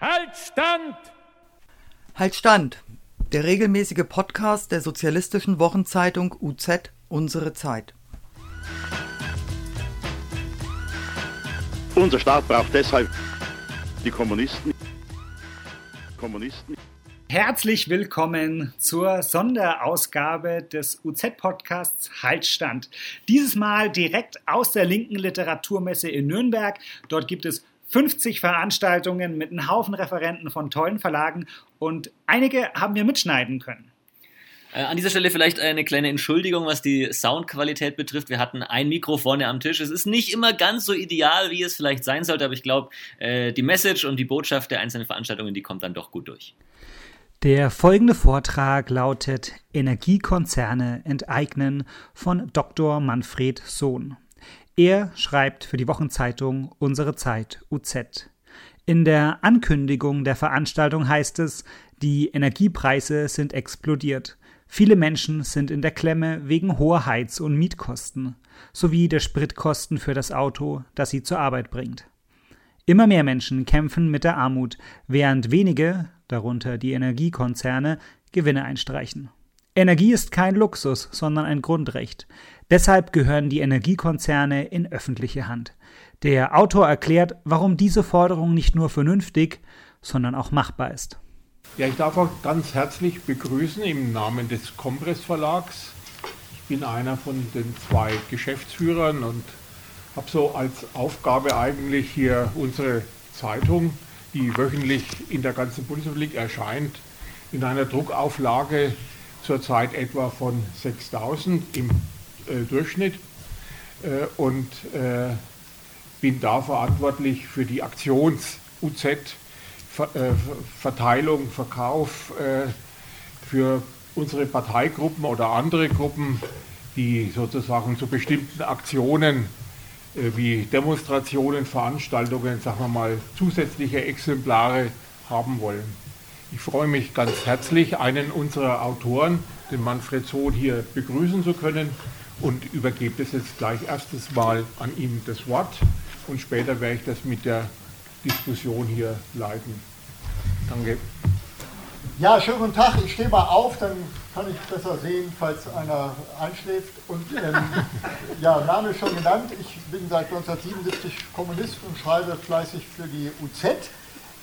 Halt Stand! Halt Stand! Der regelmäßige Podcast der sozialistischen Wochenzeitung UZ Unsere Zeit. Unser Staat braucht deshalb die Kommunisten. Kommunisten. Herzlich willkommen zur Sonderausgabe des UZ-Podcasts Haltstand. Dieses Mal direkt aus der linken Literaturmesse in Nürnberg. Dort gibt es 50 Veranstaltungen mit einem Haufen Referenten von tollen Verlagen und einige haben wir mitschneiden können. Äh, an dieser Stelle vielleicht eine kleine Entschuldigung, was die Soundqualität betrifft. Wir hatten ein Mikro vorne am Tisch. Es ist nicht immer ganz so ideal, wie es vielleicht sein sollte, aber ich glaube, äh, die Message und die Botschaft der einzelnen Veranstaltungen, die kommt dann doch gut durch. Der folgende Vortrag lautet Energiekonzerne enteignen von Dr. Manfred Sohn. Er schreibt für die Wochenzeitung Unsere Zeit UZ. In der Ankündigung der Veranstaltung heißt es, die Energiepreise sind explodiert. Viele Menschen sind in der Klemme wegen hoher Heiz- und Mietkosten sowie der Spritkosten für das Auto, das sie zur Arbeit bringt. Immer mehr Menschen kämpfen mit der Armut, während wenige, darunter die Energiekonzerne, Gewinne einstreichen. Energie ist kein Luxus, sondern ein Grundrecht. Deshalb gehören die Energiekonzerne in öffentliche Hand. Der Autor erklärt, warum diese Forderung nicht nur vernünftig, sondern auch machbar ist. Ja, ich darf auch ganz herzlich begrüßen im Namen des Compress Verlags. Ich bin einer von den zwei Geschäftsführern und habe so als Aufgabe eigentlich hier unsere Zeitung, die wöchentlich in der ganzen Bundesrepublik erscheint, in einer Druckauflage zurzeit etwa von 6000 im Durchschnitt äh, und äh, bin da verantwortlich für die Aktions-UZ, Verteilung, Verkauf für unsere Parteigruppen oder andere Gruppen, die sozusagen zu bestimmten Aktionen wie Demonstrationen, Veranstaltungen, sagen wir mal, zusätzliche Exemplare haben wollen. Ich freue mich ganz herzlich, einen unserer Autoren, den Manfred Sohn, hier begrüßen zu können und übergebe das jetzt gleich erstes Mal an ihm das Wort und später werde ich das mit der Diskussion hier leiten. Danke. Ja, schönen guten Tag. Ich stehe mal auf, dann kann ich besser sehen, falls einer einschläft. Und ähm, ja, Name ist schon genannt. Ich bin seit 1977 Kommunist und schreibe fleißig für die UZ.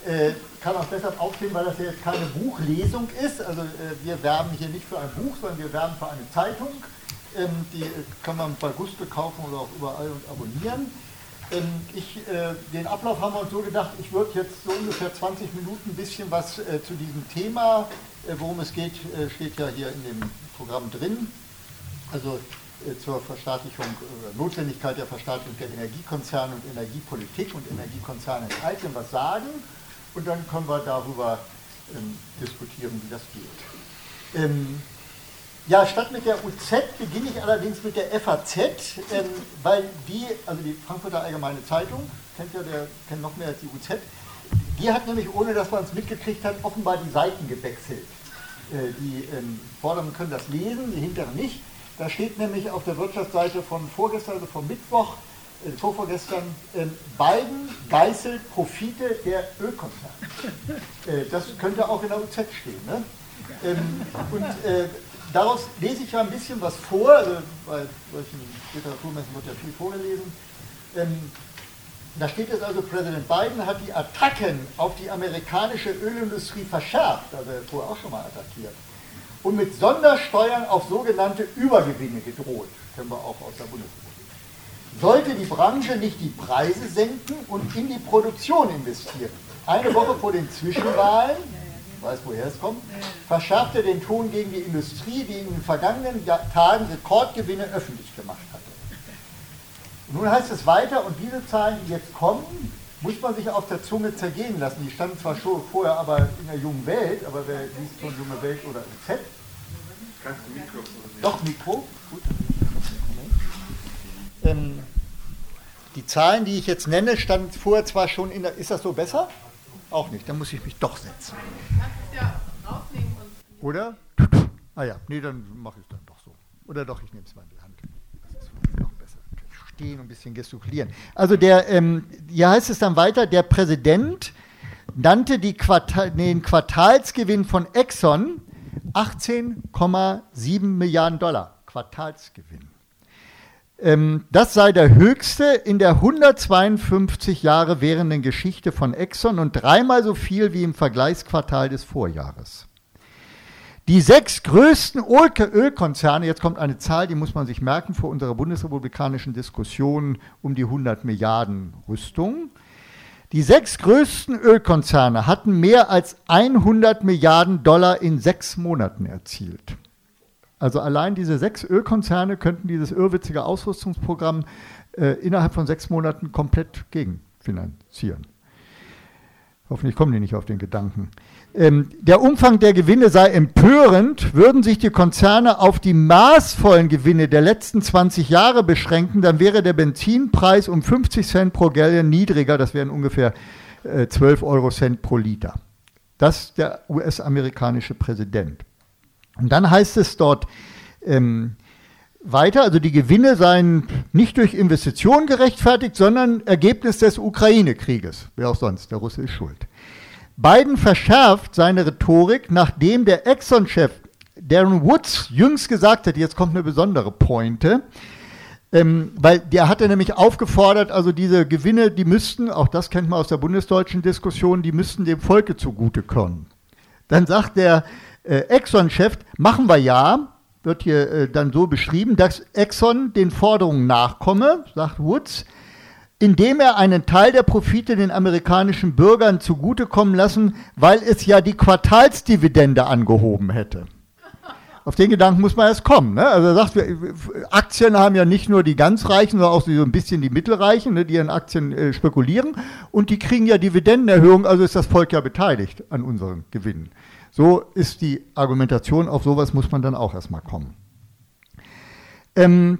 Äh, kann auch deshalb aufstehen, weil das ja jetzt keine Buchlesung ist. Also äh, wir werben hier nicht für ein Buch, sondern wir werben für eine Zeitung. Ähm, die kann man bei Gusto kaufen oder auch überall und abonnieren. Ähm, ich, äh, den Ablauf haben wir uns so gedacht, ich würde jetzt so ungefähr 20 Minuten ein bisschen was äh, zu diesem Thema, äh, worum es geht, äh, steht ja hier in dem Programm drin. Also äh, zur Verstaatlichung, äh, Notwendigkeit der Verstaatlichung der Energiekonzerne und Energiepolitik und Energiekonzerne enthalten, was sagen. Und dann können wir darüber ähm, diskutieren, wie das geht. Ähm, ja, statt mit der UZ beginne ich allerdings mit der FAZ, ähm, weil die, also die Frankfurter Allgemeine Zeitung, kennt ja der, kennt noch mehr als die UZ, die hat nämlich, ohne dass man es mitgekriegt hat, offenbar die Seiten gewechselt. Äh, die ähm, Vorderen können das lesen, die Hinteren nicht. Da steht nämlich auf der Wirtschaftsseite von vorgestern, also vom Mittwoch, äh, vorvorgestern, äh, Biden geißelt Profite der Ölkonzerne. Äh, das könnte auch in der UZ stehen. Ne? Ähm, und äh, daraus lese ich ja ein bisschen was vor, also bei solchen Literaturmessen wird ja viel vorgelesen. Ähm, da steht es also, Präsident Biden hat die Attacken auf die amerikanische Ölindustrie verschärft, also er vorher auch schon mal attackiert, und mit Sondersteuern auf sogenannte Übergewinne gedroht, kennen wir auch aus der Bundesrepublik. Sollte die Branche nicht die Preise senken und in die Produktion investieren? Eine Woche vor den Zwischenwahlen weiß, woher es kommt, verschärfte den Ton gegen die Industrie, die in den vergangenen Tagen Rekordgewinne öffentlich gemacht hatte. Und nun heißt es weiter, und diese Zahlen, die jetzt kommen, muss man sich auf der Zunge zergehen lassen. Die standen zwar schon vorher aber in der jungen Welt, aber wer liest schon junge Welt oder Z? Kannst du Mikro? Doch, Mikro. Gut. Ähm, die Zahlen, die ich jetzt nenne, standen vorher zwar schon in der. Ist das so besser? Auch nicht, dann muss ich mich doch setzen. Oder? Ah ja, nee, dann mache ich es dann doch so. Oder doch, ich nehme es mal in die Hand. Das ist noch besser. Stehen und ein bisschen gestikulieren. Also der, ähm, hier heißt es dann weiter, der Präsident nannte Quartal, den Quartalsgewinn von Exxon 18,7 Milliarden Dollar. Quartalsgewinn. Ähm, das sei der höchste in der 152 Jahre währenden Geschichte von Exxon und dreimal so viel wie im Vergleichsquartal des Vorjahres. Die sechs größten Ölkonzerne, jetzt kommt eine Zahl, die muss man sich merken vor unserer bundesrepublikanischen Diskussion um die 100 Milliarden Rüstung. Die sechs größten Ölkonzerne hatten mehr als 100 Milliarden Dollar in sechs Monaten erzielt. Also allein diese sechs Ölkonzerne könnten dieses irrwitzige Ausrüstungsprogramm äh, innerhalb von sechs Monaten komplett gegenfinanzieren. Hoffentlich kommen die nicht auf den Gedanken. Ähm, der Umfang der Gewinne sei empörend, würden sich die Konzerne auf die maßvollen Gewinne der letzten 20 Jahre beschränken, dann wäre der Benzinpreis um 50 Cent pro Gallon niedriger, das wären ungefähr äh, 12 Euro Cent pro Liter. Das ist der US-amerikanische Präsident. Und dann heißt es dort, ähm, weiter, also die Gewinne seien nicht durch Investitionen gerechtfertigt, sondern Ergebnis des Ukraine-Krieges. Wer auch sonst, der Russe ist schuld. Biden verschärft seine Rhetorik, nachdem der Exxon-Chef Darren Woods jüngst gesagt hat, jetzt kommt eine besondere Pointe, ähm, weil der hatte nämlich aufgefordert, also diese Gewinne, die müssten, auch das kennt man aus der bundesdeutschen Diskussion, die müssten dem Volke zugutekommen. Dann sagt der äh, Exxon-Chef, machen wir ja, wird hier äh, dann so beschrieben, dass Exxon den Forderungen nachkomme, sagt Woods, indem er einen Teil der Profite den amerikanischen Bürgern zugutekommen lassen, weil es ja die Quartalsdividende angehoben hätte. Auf den Gedanken muss man erst kommen. Ne? Also er sagt, Aktien haben ja nicht nur die ganz Reichen, sondern auch so ein bisschen die Mittelreichen, ne, die an Aktien äh, spekulieren. Und die kriegen ja Dividendenerhöhungen, also ist das Volk ja beteiligt an unseren Gewinnen. So ist die Argumentation, auf sowas muss man dann auch erstmal kommen. Ähm,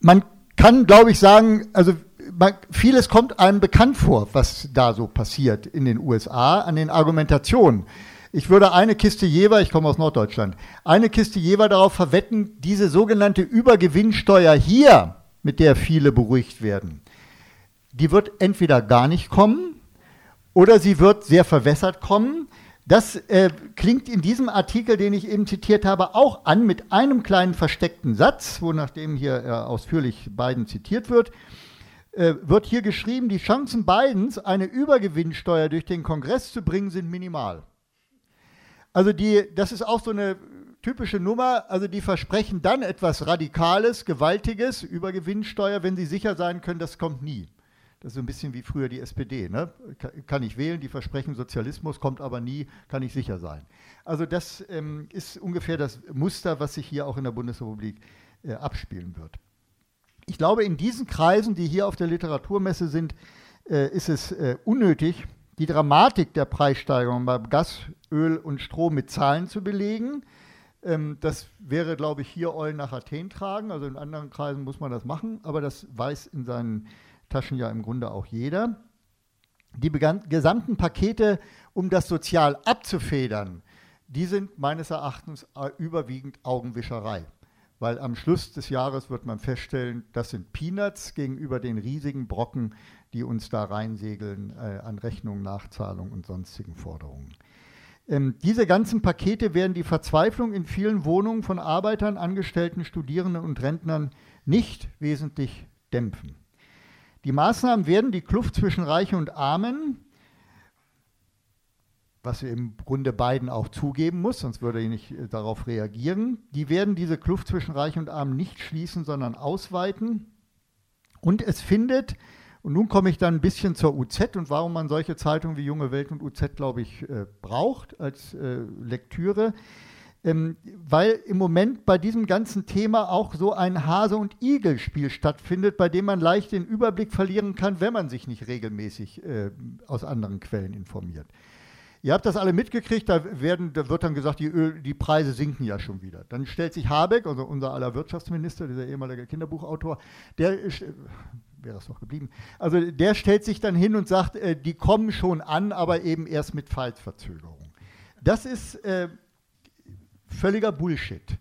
man kann, glaube ich, sagen, also man, vieles kommt einem bekannt vor, was da so passiert in den USA an den Argumentationen. Ich würde eine Kiste Jever, ich komme aus Norddeutschland, eine Kiste Jever darauf verwetten, diese sogenannte Übergewinnsteuer hier, mit der viele beruhigt werden, die wird entweder gar nicht kommen oder sie wird sehr verwässert kommen. Das äh, klingt in diesem Artikel, den ich eben zitiert habe, auch an mit einem kleinen versteckten Satz, wo nachdem hier äh, ausführlich Biden zitiert wird, äh, wird hier geschrieben, die Chancen Bidens, eine Übergewinnsteuer durch den Kongress zu bringen, sind minimal. Also die, das ist auch so eine typische Nummer, also die versprechen dann etwas Radikales, Gewaltiges, Übergewinnsteuer, wenn sie sicher sein können, das kommt nie. Das ist ein bisschen wie früher die SPD. Ne? Kann ich wählen, die versprechen Sozialismus, kommt aber nie, kann ich sicher sein. Also das ähm, ist ungefähr das Muster, was sich hier auch in der Bundesrepublik äh, abspielen wird. Ich glaube, in diesen Kreisen, die hier auf der Literaturmesse sind, äh, ist es äh, unnötig, die Dramatik der Preissteigerung beim Gas, Öl und Strom mit Zahlen zu belegen. Ähm, das wäre, glaube ich, hier Eulen nach Athen tragen. Also in anderen Kreisen muss man das machen, aber das weiß in seinen Taschen ja im Grunde auch jeder. Die gesamten Pakete, um das sozial abzufedern, die sind meines Erachtens äh, überwiegend Augenwischerei. Weil am Schluss des Jahres wird man feststellen, das sind Peanuts gegenüber den riesigen Brocken, die uns da reinsegeln äh, an Rechnungen, Nachzahlungen und sonstigen Forderungen. Ähm, diese ganzen Pakete werden die Verzweiflung in vielen Wohnungen von Arbeitern, Angestellten, Studierenden und Rentnern nicht wesentlich dämpfen. Die Maßnahmen werden die Kluft zwischen Reichen und Armen, was im Grunde beiden auch zugeben muss, sonst würde er nicht äh, darauf reagieren, die werden diese Kluft zwischen Reichen und Armen nicht schließen, sondern ausweiten. Und es findet, und nun komme ich dann ein bisschen zur UZ und warum man solche Zeitungen wie Junge Welt und UZ, glaube ich, äh, braucht als äh, Lektüre ähm, weil im Moment bei diesem ganzen Thema auch so ein Hase- und Igel-Spiel stattfindet, bei dem man leicht den Überblick verlieren kann, wenn man sich nicht regelmäßig äh, aus anderen Quellen informiert. Ihr habt das alle mitgekriegt, da, werden, da wird dann gesagt, die, Öl, die, Preise sinken ja schon wieder. Dann stellt sich Habeck, also unser aller Wirtschaftsminister, dieser ehemalige Kinderbuchautor, der äh, wäre es doch geblieben. Also der stellt sich dann hin und sagt, äh, die kommen schon an, aber eben erst mit Fallverzögerung. Das ist äh, völliger Bullshit.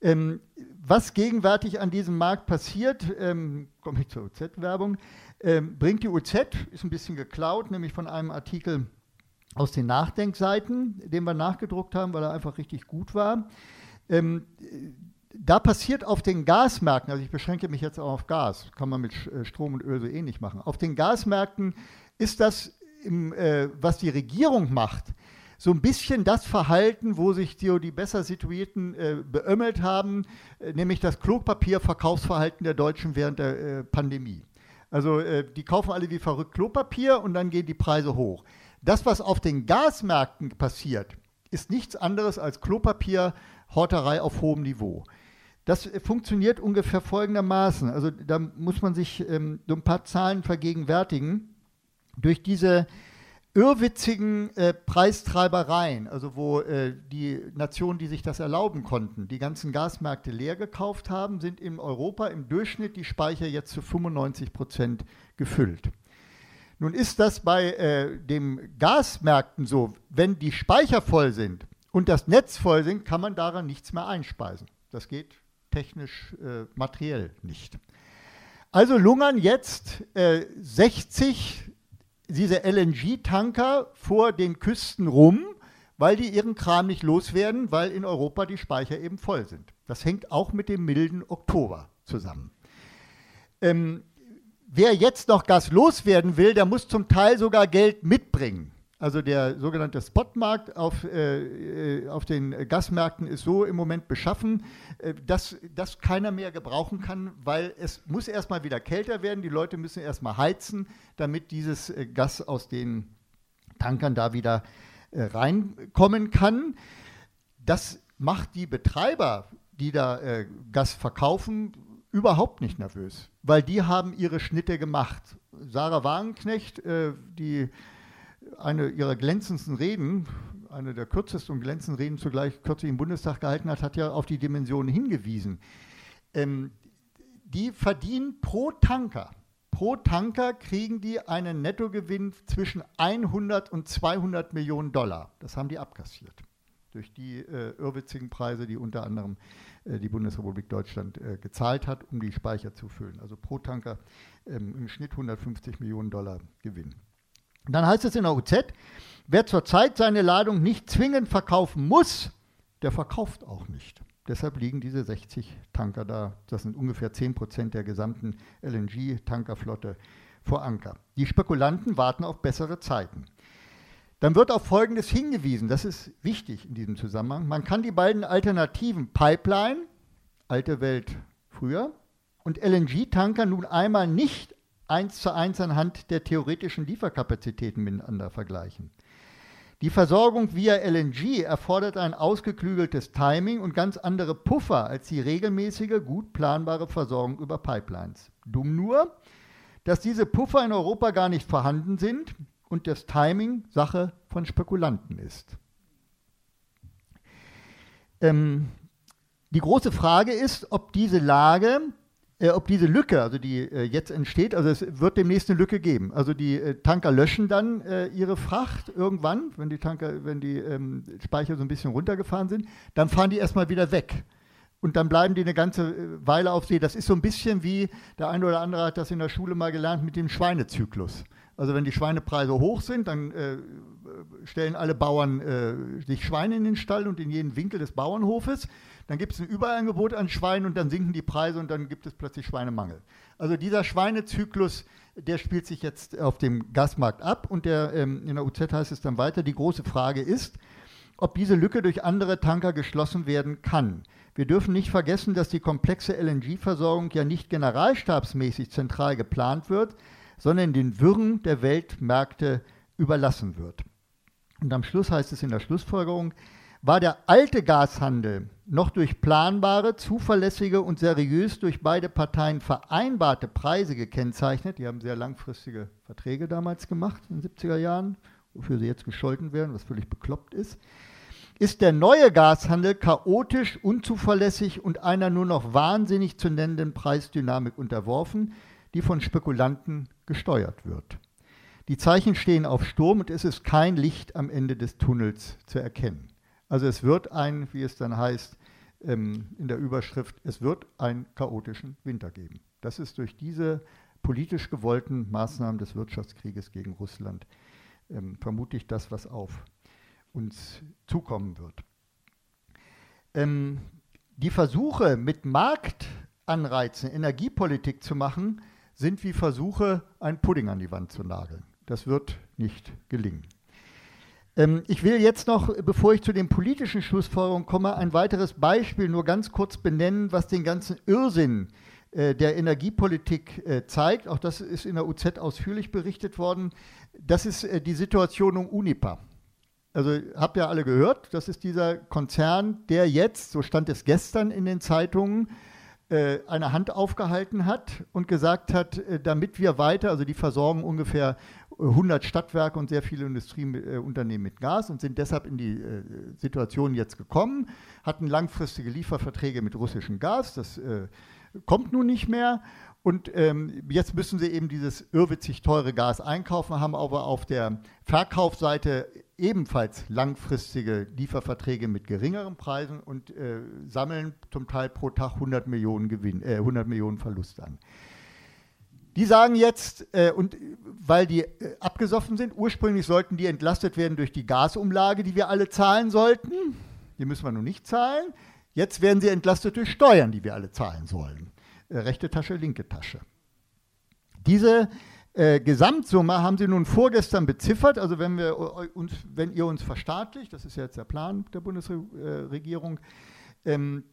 Ähm, was gegenwärtig an diesem Markt passiert, ähm, komme ich zur OZ-Werbung, ähm, bringt die UZ, ist ein bisschen geklaut, nämlich von einem Artikel aus den Nachdenkseiten, den wir nachgedruckt haben, weil er einfach richtig gut war. Ähm, da passiert auf den Gasmärkten, also ich beschränke mich jetzt auch auf Gas, kann man mit äh, Strom und Öl so ähnlich machen. Auf den Gasmärkten ist das, im, äh, was die Regierung macht, so ein bisschen das Verhalten, wo sich die, die besser situierten äh, beömmelt haben, äh, nämlich das Klopapierverkaufsverhalten der Deutschen während der äh, Pandemie. Also äh, die kaufen alle wie verrückt Klopapier und dann gehen die Preise hoch. Das, was auf den Gasmärkten passiert, ist nichts anderes als Klopapierhorterei auf hohem Niveau. Das äh, funktioniert ungefähr folgendermaßen. Also da muss man sich ähm, so ein paar Zahlen vergegenwärtigen. Durch diese irrwitzigen äh, Preistreibereien, also wo äh, die Nationen, die sich das erlauben konnten, die ganzen Gasmärkte leer gekauft haben, sind in Europa im Durchschnitt die Speicher jetzt zu 95 Prozent gefüllt. Nun ist das bei äh, den Gasmärkten so, wenn die Speicher voll sind und das Netz voll sind, kann man daran nichts mehr einspeisen. Das geht technisch äh, materiell nicht. Also lungern jetzt 60 äh, diese LNG-Tanker vor den Küsten rum, weil die ihren Kram nicht loswerden, weil in Europa die Speicher eben voll sind. Das hängt auch mit dem milden Oktober zusammen. Ähm, wer jetzt noch Gas loswerden will, der muss zum Teil sogar Geld mitbringen. Also der sogenannte Spotmarkt auf, äh, äh, auf den Gasmärkten ist so im Moment beschaffen, äh, dass das keiner mehr gebrauchen kann, weil es muss erstmal wieder kälter werden, die Leute müssen erstmal heizen, damit dieses äh, Gas aus den Tankern da wieder äh, reinkommen kann. Das macht die Betreiber, die da äh, Gas verkaufen, überhaupt nicht nervös, weil die haben ihre Schnitte gemacht. Sarah Wagenknecht, die eine ihrer glänzendsten Reden, eine der kürzesten und glänzendsten Reden zugleich kürzlich im Bundestag gehalten hat, hat ja auf die Dimensionen hingewiesen. Ähm, die verdienen pro Tanker, pro Tanker kriegen die einen Nettogewinn zwischen 100 und 200 Millionen Dollar. Das haben die abkassiert durch die äh, irrwitzigen Preise, die unter anderem äh, die Bundesrepublik Deutschland äh, gezahlt hat, um die Speicher zu füllen. Also pro Tanker ähm, im Schnitt 150 Millionen Dollar Gewinn. Dann heißt es in der UZ, wer zurzeit seine Ladung nicht zwingend verkaufen muss, der verkauft auch nicht. Deshalb liegen diese 60 Tanker da. Das sind ungefähr 10 Prozent der gesamten LNG-Tankerflotte vor Anker. Die Spekulanten warten auf bessere Zeiten. Dann wird auf Folgendes hingewiesen, das ist wichtig in diesem Zusammenhang. Man kann die beiden Alternativen Pipeline, alte Welt früher, und LNG-Tanker nun einmal nicht eins zu eins anhand der theoretischen Lieferkapazitäten miteinander vergleichen. Die Versorgung via LNG erfordert ein ausgeklügeltes Timing und ganz andere Puffer als die regelmäßige, gut planbare Versorgung über Pipelines. Dumm nur, dass diese Puffer in Europa gar nicht vorhanden sind und das Timing Sache von Spekulanten ist. Ähm, die große Frage ist, ob diese Lage äh, ob diese Lücke, also die äh, jetzt entsteht, also es wird demnächst eine Lücke geben. Also die äh, Tanker löschen dann äh, ihre Fracht irgendwann, wenn die Tanker, wenn die ähm, Speicher so ein bisschen runtergefahren sind, dann fahren die erstmal wieder weg. Und dann bleiben die eine ganze äh, Weile auf See. Das ist so ein bisschen wie, der eine oder andere hat das in der Schule mal gelernt, mit dem Schweinezyklus. Also wenn die Schweinepreise hoch sind, dann äh, stellen alle Bauern äh, sich Schweine in den Stall und in jeden Winkel des Bauernhofes. Dann gibt es ein Überangebot an Schweinen und dann sinken die Preise und dann gibt es plötzlich Schweinemangel. Also dieser Schweinezyklus, der spielt sich jetzt auf dem Gasmarkt ab und der, ähm, in der UZ heißt es dann weiter, die große Frage ist, ob diese Lücke durch andere Tanker geschlossen werden kann. Wir dürfen nicht vergessen, dass die komplexe LNG-Versorgung ja nicht generalstabsmäßig zentral geplant wird, sondern den Wirren der Weltmärkte überlassen wird. Und am Schluss heißt es in der Schlussfolgerung, war der alte Gashandel noch durch planbare, zuverlässige und seriös durch beide Parteien vereinbarte Preise gekennzeichnet. Die haben sehr langfristige Verträge damals gemacht in den 70er Jahren, wofür sie jetzt gescholten werden, was völlig bekloppt ist. Ist der neue Gashandel chaotisch, unzuverlässig und einer nur noch wahnsinnig zu nennenden Preisdynamik unterworfen, die von Spekulanten gesteuert wird. Die Zeichen stehen auf Sturm und es ist kein Licht am Ende des Tunnels zu erkennen. Also es wird ein, wie es dann heißt ähm, in der Überschrift, es wird einen chaotischen Winter geben. Das ist durch diese politisch gewollten Maßnahmen des Wirtschaftskrieges gegen Russland ähm, vermutlich das, was auf uns zukommen wird. Ähm, die Versuche mit Marktanreizen Energiepolitik zu machen, sind wie Versuche, einen Pudding an die Wand zu nageln. Das wird nicht gelingen. Ähm, ich will jetzt noch, bevor ich zu den politischen Schlussfolgerungen komme, ein weiteres Beispiel nur ganz kurz benennen, was den ganzen Irrsinn äh, der Energiepolitik äh, zeigt. Auch das ist in der UZ ausführlich berichtet worden. Das ist äh, die Situation um Unipa. Also habt ihr alle gehört, das ist dieser Konzern, der jetzt, so stand es gestern in den Zeitungen, eine Hand aufgehalten hat und gesagt hat, äh, damit wir weiter, also die versorgen ungefähr 100 Stadtwerke und sehr viele Industrieunternehmen mit Gas und sind deshalb in die äh, Situation jetzt gekommen, hatten langfristige Lieferverträge mit russischem Gas, das kommt nun nicht mehr. Und ähm, jetzt müssen sie eben dieses irrwitzig teure Gas einkaufen, haben aber auf der Verkaufsseite ebenfalls langfristige Lieferverträge mit geringeren Preisen und äh, sammeln zum Teil pro Tag 100 Millionen, Gewinn, äh, 100 Millionen Verlust an. Die sagen jetzt, äh, und weil die äh, abgesoffen sind, ursprünglich sollten die entlastet werden durch die Gasumlage, die wir alle zahlen sollten. Die müssen wir nun nicht zahlen. Jetzt werden sie entlastet durch Steuern, die wir alle zahlen sollen. Äh, rechte Tasche, linke Tasche. Diese äh, Gesamtsumme haben Sie nun vorgestern beziffert. Also wenn, wir uns, wenn ihr uns verstaatlicht, das ist ja jetzt der Plan der Bundesregierung, ähm,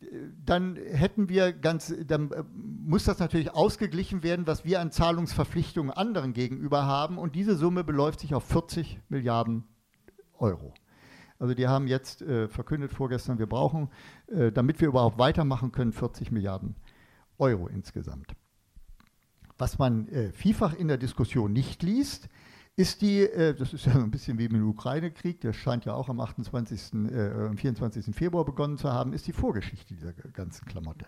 dann hätten wir ganz, dann äh, muss das natürlich ausgeglichen werden, was wir an Zahlungsverpflichtungen anderen gegenüber haben. Und diese Summe beläuft sich auf 40 Milliarden Euro. Also die haben jetzt äh, verkündet vorgestern, wir brauchen, äh, damit wir überhaupt weitermachen können, 40 Milliarden Euro insgesamt. Was man äh, vielfach in der Diskussion nicht liest, ist die, äh, das ist ja so ein bisschen wie im Ukraine-Krieg, der scheint ja auch am 28., äh, am 24. Februar begonnen zu haben, ist die Vorgeschichte dieser ganzen Klamotte.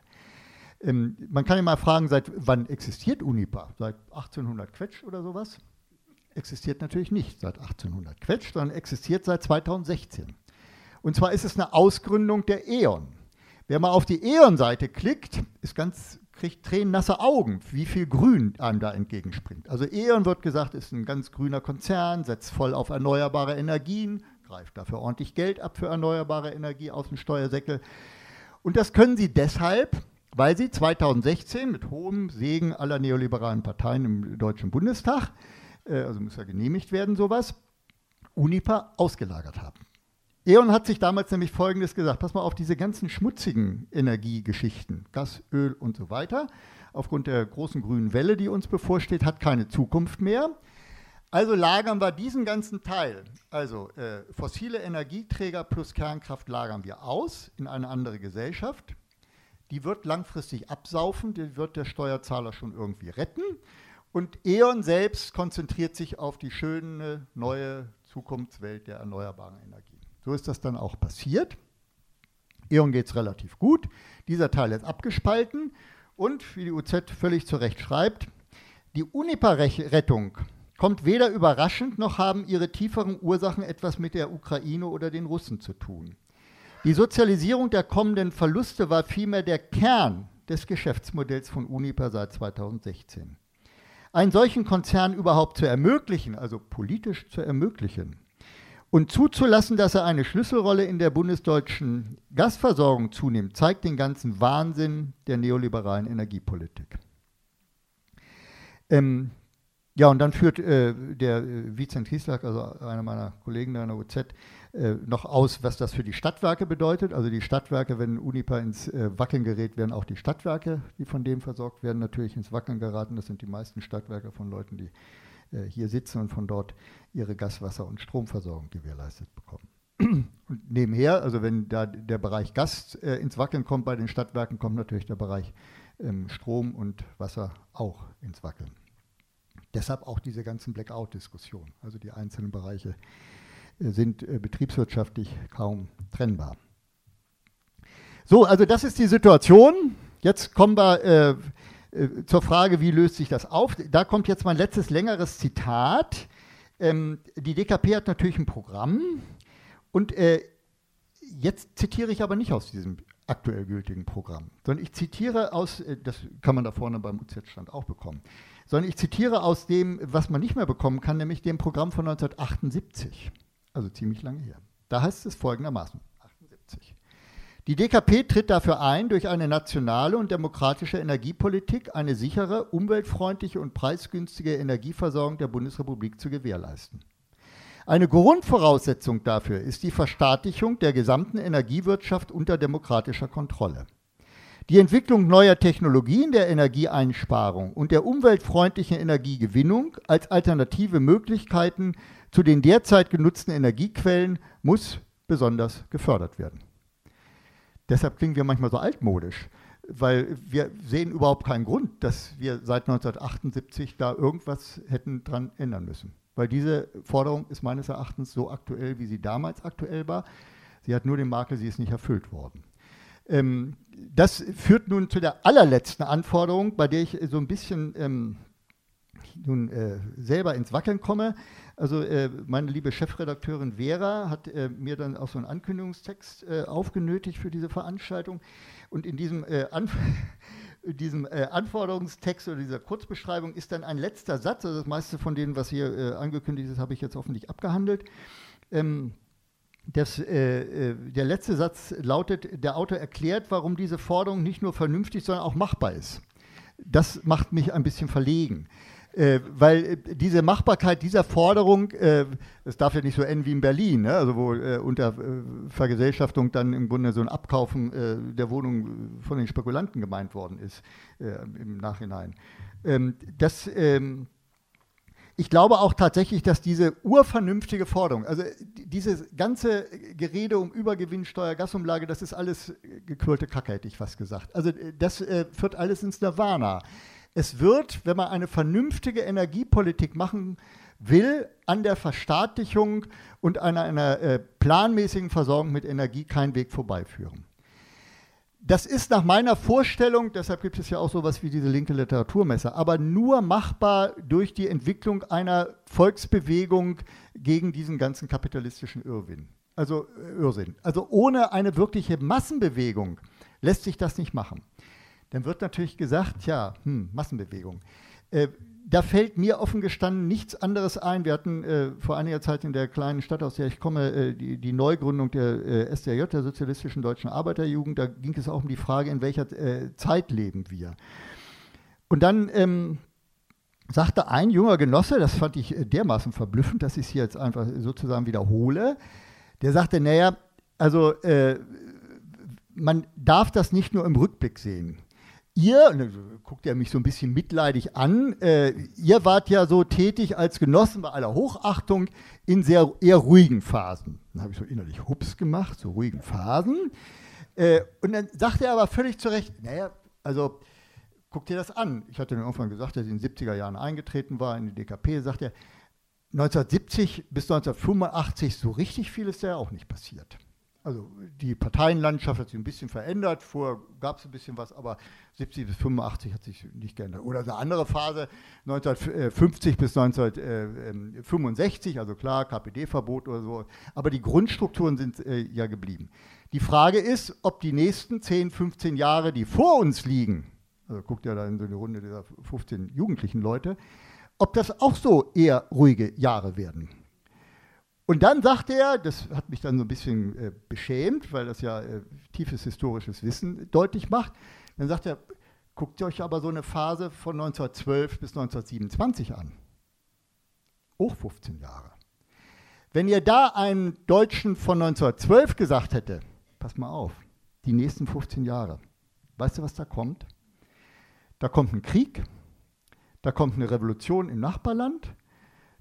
Ähm, man kann ja mal fragen, seit wann existiert UNIPA? Seit 1800 Quetsch oder sowas? existiert natürlich nicht seit 1800 Quetsch, sondern existiert seit 2016. Und zwar ist es eine Ausgründung der E.ON. Wer mal auf die E.ON-Seite klickt, ist ganz, kriegt tränennasse Augen, wie viel Grün einem da entgegenspringt. Also E.ON wird gesagt, ist ein ganz grüner Konzern, setzt voll auf erneuerbare Energien, greift dafür ordentlich Geld ab für erneuerbare Energie aus dem Steuersäckel. Und das können sie deshalb, weil sie 2016 mit hohem Segen aller neoliberalen Parteien im Deutschen Bundestag äh, also muss ja genehmigt werden, sowas, Unipa ausgelagert haben. E.ON hat sich damals nämlich Folgendes gesagt, pass mal auf diese ganzen schmutzigen Energiegeschichten, Gas, Öl und so weiter, aufgrund der großen grünen Welle, die uns bevorsteht, hat keine Zukunft mehr. Also lagern wir diesen ganzen Teil, also äh, fossile Energieträger plus Kernkraft lagern wir aus in eine andere Gesellschaft. Die wird langfristig absaufen, die wird der Steuerzahler schon irgendwie retten. Und E.ON selbst konzentriert sich auf die schöne neue Zukunftswelt der erneuerbaren Energien. So ist das dann auch passiert. E.ON geht es relativ gut. Dieser Teil ist abgespalten. Und wie die UZ völlig zu Recht schreibt, die Unipa-Rettung kommt weder überraschend noch haben ihre tieferen Ursachen etwas mit der Ukraine oder den Russen zu tun. Die Sozialisierung der kommenden Verluste war vielmehr der Kern des Geschäftsmodells von Unipa seit 2016 einen solchen Konzern überhaupt zu ermöglichen, also politisch zu ermöglichen und zuzulassen, dass er eine Schlüsselrolle in der bundesdeutschen Gasversorgung zunimmt, zeigt den ganzen Wahnsinn der neoliberalen Energiepolitik. Ähm, ja, und dann führt äh, der äh, Vizent Kieslag, also einer meiner Kollegen da an der UZ, äh, noch aus, was das für die Stadtwerke bedeutet. Also die Stadtwerke, wenn Unipa ins äh, Wackeln gerät, werden auch die Stadtwerke, die von dem versorgt werden, natürlich ins Wackeln geraten. Das sind die meisten Stadtwerke von Leuten, die hier sitzen und von dort ihre Gas-, Wasser- und Stromversorgung gewährleistet bekommen. Und nebenher, also wenn da der Bereich Gas äh, ins Wackeln kommt bei den Stadtwerken, kommt natürlich der Bereich ähm, Strom und Wasser auch ins Wackeln. Deshalb auch diese ganzen Blackout-Diskussionen. Also die einzelnen Bereiche äh, sind äh, betriebswirtschaftlich kaum trennbar. So, also das ist die Situation. Jetzt kommen wir äh, äh zur Frage, wie löst sich das auf? Da kommt jetzt mein letztes längeres Zitat. Ähm, die DKP hat natürlich ein Programm und äh, jetzt zitiere ich aber nicht aus diesem aktuell gültigen Programm, sondern ich zitiere aus, das kann man da vorne beim UZ-Stand auch bekommen, sondern ich zitiere aus dem, was man nicht mehr bekommen kann, nämlich dem Programm von 1978, also ziemlich lange her. Da heißt es folgendermaßen, 78. Die DKP tritt dafür ein, durch eine nationale und demokratische Energiepolitik eine sichere, umweltfreundliche und preisgünstige Energieversorgung der Bundesrepublik zu gewährleisten. Eine Grundvoraussetzung dafür ist die Verstaatlichung der gesamten Energiewirtschaft unter demokratischer Kontrolle. Die Entwicklung neuer Technologien der Energieeinsparung und der umweltfreundlichen Energiegewinnung als alternative Möglichkeiten zu den derzeit genutzten Energiequellen muss besonders gefördert werden. Deshalb klingen wir manchmal so altmodisch, weil wir sehen überhaupt keinen Grund, dass wir seit 1978 da irgendwas hätten dran ändern müssen. Weil diese Forderung ist meines Erachtens so aktuell, wie sie damals aktuell war. Sie hat nur den Makel, sie ist nicht erfüllt worden. Ähm, das führt nun zu der allerletzten Anforderung, bei der ich so ein bisschen ähm, nun äh, selber ins Wackeln komme. Also äh, meine liebe Chefredakteurin Vera hat äh, mir dann auch so einen Ankündigungstext äh, aufgenötigt für diese Veranstaltung. Und in diesem, äh, Anf diesem äh, Anforderungstext oder dieser Kurzbeschreibung ist dann ein letzter Satz, also das meiste von denen, was hier angekündigt ist, habe ich jetzt hoffentlich abgehandelt. Ähm, das, äh, äh, der letzte Satz lautet, der Autor erklärt, warum diese Forderung nicht nur vernünftig, sondern auch machbar ist. Das macht mich ein bisschen verlegen. Äh, weil äh, diese Machbarkeit dieser Forderung, äh, darf ja nicht so enden wie in Berlin, ne? also wo äh, unter Vergesellschaftung dann im Grunde so ein Abkaufen der Wohnung von den Spekulanten gemeint worden ist im Nachhinein. Ähm, das ähm, ich glaube auch tatsächlich, dass diese urvernünftige Forderung, also dieses ganze Gerede um Übergewinnsteuer, Gasumlage, das ist alles gequirlte Kacke, hätte ich fast gesagt. Also äh, das äh, führt alles ins Nirvana. Es wird, wenn man eine vernünftige Energiepolitik machen will, an der Verstaatlichung und einer, einer äh, planmäßigen Versorgung mit Energie keinen Weg vorbeiführen. Das ist nach meiner Vorstellung, deshalb gibt es ja auch sowas wie diese linke Literaturmesse, aber nur machbar durch die Entwicklung einer Volksbewegung gegen diesen ganzen kapitalistischen Irrwin. Also äh, Irrsinn. Also ohne eine wirkliche Massenbewegung lässt sich das nicht machen. Dann wird natürlich gesagt, ja, hm, Massenbewegung. Äh, da fällt mir offen gestanden nichts anderes ein. Wir hatten äh, vor einiger Zeit in der kleinen Stadt, aus der ich komme, äh, die, die, Neugründung der äh, SDJ, der Sozialistischen Deutschen Arbeiterjugend. Da ging es auch um die Frage, in welcher äh, Zeit leben wir. Und dann ähm, sagte ein junger Genosse, das fand ich äh, dermaßen verblüffend, dass ich es hier jetzt einfach sozusagen wiederhole, der sagte, naja, also äh, man darf das nicht nur im Rückblick sehen ihr, dann guckt er mich so ein bisschen mitleidig an, äh, ihr wart ja so tätig als Genossen bei aller Hochachtung in sehr eher ruhigen Phasen. Dann habe ich so innerlich Hups gemacht, so ruhigen Phasen. Äh, und dann sagt er aber völlig zu Recht, naja, also guck dir das an. Ich hatte dann irgendwann gesagt, dass ich in den 70er Jahren eingetreten war in die DKP, sagt er, 1970 bis 1985 so richtig viel ist ja auch nicht passiert. Also die Parteienlandschaft hat sich ein bisschen verändert. Vorher gab es ein bisschen was, aber 70 bis 85 hat sich nicht geändert. Oder eine andere Phase, 1950 bis 1965, also klar, KPD-Verbot oder so. Aber die Grundstrukturen sind äh, ja geblieben. Die Frage ist, ob die nächsten 10, 15 Jahre, die vor uns liegen, also guckt ja da in so eine Runde dieser 15 jugendlichen Leute, ob das auch so eher ruhige Jahre werden. Und dann sagte er, das hat mich dann so ein bisschen äh, beschämt, weil das ja äh, tiefes historisches Wissen deutlich macht, dann sagt er, guckt euch aber so eine Phase von 1912 bis 1927 an. Auch 15 Jahre. Wenn ihr da einem Deutschen von 1912 gesagt hätte, pass mal auf, die nächsten 15 Jahre, weißt du, was da kommt? Da kommt ein Krieg, da kommt eine Revolution im Nachbarland,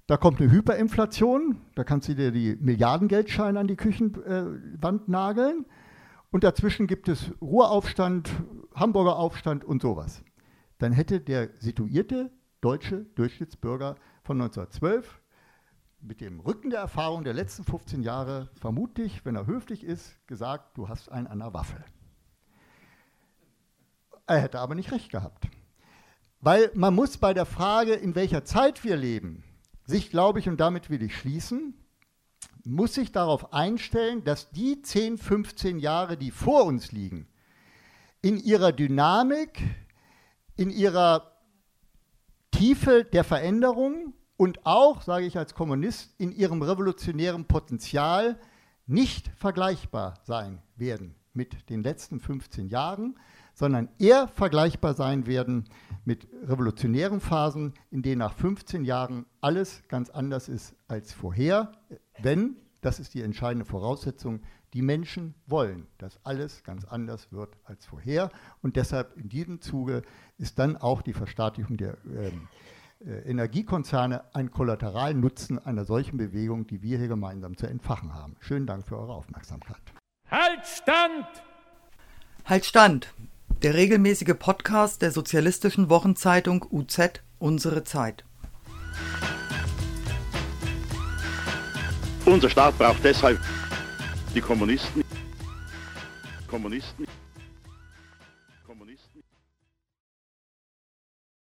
da kommt eine Hyperinflation, da kannst du dir die Milliardengeldscheine an die Küchenwand nageln. Und dazwischen gibt es Ruhraufstand, Hamburger Aufstand und sowas. Dann hätte der situierte deutsche Durchschnittsbürger von 1912 mit dem Rücken der Erfahrung der letzten 15 Jahre vermutlich, wenn er höflich ist, gesagt, du hast einen an der Waffe. Er hätte aber nicht recht gehabt. Weil man muss bei der Frage, in welcher Zeit wir leben, sich, glaube ich, und damit will ich schließen, muss sich darauf einstellen, dass die 10, 15 Jahre, die vor uns liegen, in ihrer Dynamik, in ihrer Tiefe der Veränderung und auch, sage ich als Kommunist, in ihrem revolutionären Potenzial nicht vergleichbar sein werden mit den letzten 15 Jahren, sondern eher vergleichbar sein werden mit revolutionären Phasen, in denen nach 15 Jahren alles ganz anders ist als vorher, wenn, das ist die entscheidende Voraussetzung, die Menschen wollen, dass alles ganz anders wird als vorher. Und deshalb in diesem Zuge ist dann auch die Verstaatlichung der ähm, äh, Energiekonzerne ein Kollateralnutzen einer solchen Bewegung, die wir hier gemeinsam zu entfachen haben. Schönen Dank für eure Aufmerksamkeit. Halt Stand! Halt Stand! Der regelmäßige Podcast der sozialistischen Wochenzeitung UZ Unsere Zeit. Unser Staat braucht deshalb die Kommunisten. Kommunisten.